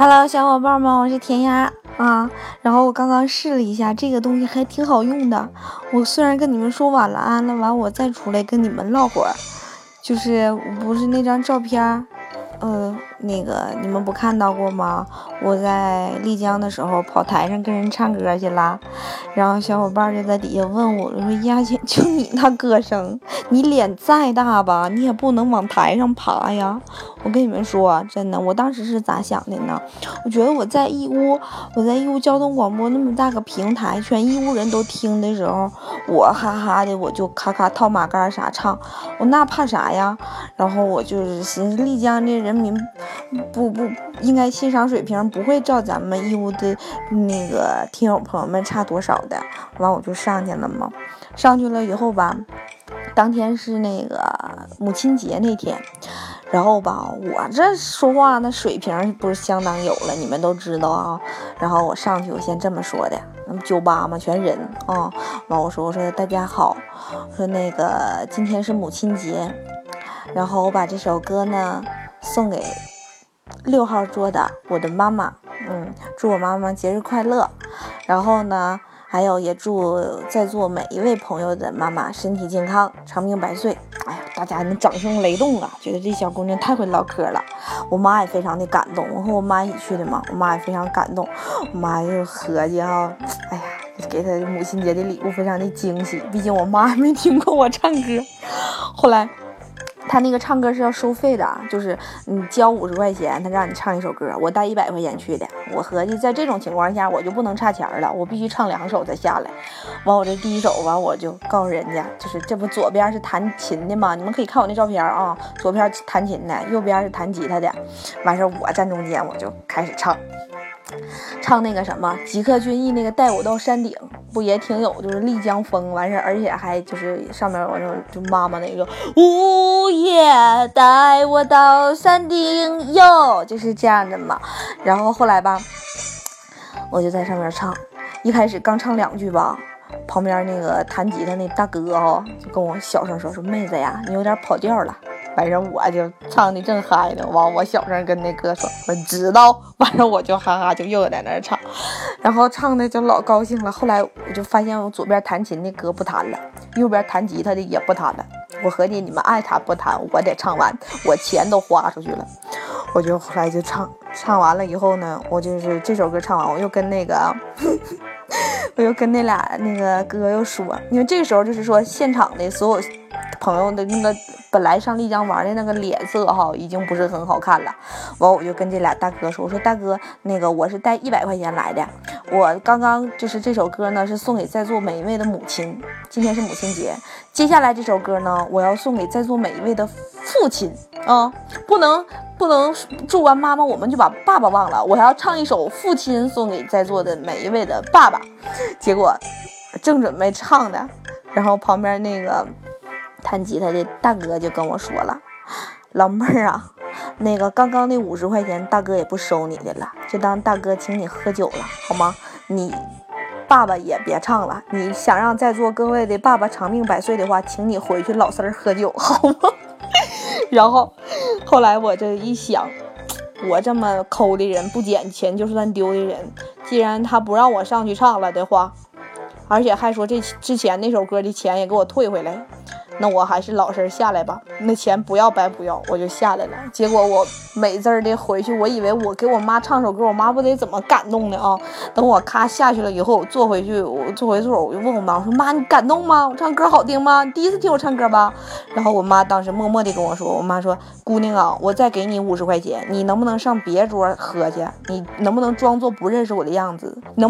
Hello，小伙伴们，我是甜丫啊。然后我刚刚试了一下，这个东西还挺好用的。我虽然跟你们说晚了安了，完我再出来跟你们唠会儿，就是不是那张照片。嗯，那个你们不看到过吗？我在丽江的时候跑台上跟人唱歌去了，然后小伙伴就在底下问我，说呀姐，就你那歌声，你脸再大吧，你也不能往台上爬呀。我跟你们说，真的，我当时是咋想的呢？我觉得我在义乌，我在义乌交通广播那么大个平台，全义乌人都听的时候，我哈哈的我就咔咔套马杆啥唱，我那怕啥呀？然后我就是寻思丽江的。人民不不应该欣赏水平不会照咱们义乌的那个听友朋友们差多少的，完我就上去了嘛。上去了以后吧，当天是那个母亲节那天，然后吧，我这说话那水平不是相当有了，你们都知道啊。然后我上去，我先这么说的，那么酒吧嘛全人啊，完我说我说大家好，说那个今天是母亲节，然后我把这首歌呢。送给六号桌的我的妈妈，嗯，祝我妈妈节日快乐。然后呢，还有也祝在座每一位朋友的妈妈身体健康，长命百岁。哎呀，大家那掌声雷动啊，觉得这小姑娘太会唠嗑了。我妈也非常的感动，我和我妈一起去的嘛，我妈也非常感动。我妈就合计哈，哎呀，给她母亲节的礼物非常的惊喜，毕竟我妈还没听过我唱歌。后来。他那个唱歌是要收费的，就是你交五十块钱，他让你唱一首歌。我带一百块钱去的，我合计在这种情况下，我就不能差钱了，我必须唱两首才下来。完，我这第一首完，我就告诉人家，就是这不左边是弹琴的吗？你们可以看我那照片啊，左边弹琴的，右边是弹吉他的。完事我站中间，我就开始唱。唱那个什么吉克隽逸那个带我到山顶，不也挺有就是丽江风完事儿，而且还就是上面我就就妈妈那个呜耶带我到山顶哟，就是这样的嘛。然后后来吧，我就在上面唱，一开始刚唱两句吧，旁边那个弹吉他那大哥哈就跟我小声说说妹子呀，你有点跑调了。反正我就唱的正嗨呢，完我小声跟那哥说，我知道。完事我就哈哈就又在那唱，然后唱的就老高兴了。后来我就发现我左边弹琴的哥不弹了，右边弹吉他的也不弹了。我合计你们爱弹不弹，我得唱完，我钱都花出去了。我就后来就唱，唱完了以后呢，我就是这首歌唱完，我又跟那个，我又跟那俩那个哥又说，因为这个时候就是说现场的所有朋友的那个。本来上丽江玩的那个脸色哈，已经不是很好看了。完，我就跟这俩大哥说：“我说大哥，那个我是带一百块钱来的，我刚刚就是这首歌呢，是送给在座每一位的母亲。今天是母亲节，接下来这首歌呢，我要送给在座每一位的父亲啊，不能不能祝完妈妈我们就把爸爸忘了，我要唱一首父亲送给在座的每一位的爸爸。结果正准备唱的，然后旁边那个。”弹吉他的大哥就跟我说了：“老妹儿啊，那个刚刚那五十块钱，大哥也不收你的了，就当大哥请你喝酒了，好吗？你爸爸也别唱了。你想让在座各位的爸爸长命百岁的话，请你回去老儿喝酒，好吗？” 然后后来我这一想，我这么抠的人，不捡钱就算丢的人，既然他不让我上去唱了的话，而且还说这之前那首歌的钱也给我退回来。那我还是老实下来吧，那钱不要白不要，我就下来了。结果我美滋儿的回去，我以为我给我妈唱首歌，我妈不得怎么感动的啊？等我咔下去了以后，坐回去，我坐回座，我就问我妈，我说妈，你感动吗？我唱歌好听吗？你第一次听我唱歌吧？然后我妈当时默默的跟我说，我妈说，姑娘啊，我再给你五十块钱，你能不能上别桌喝去？你能不能装作不认识我的样子？能。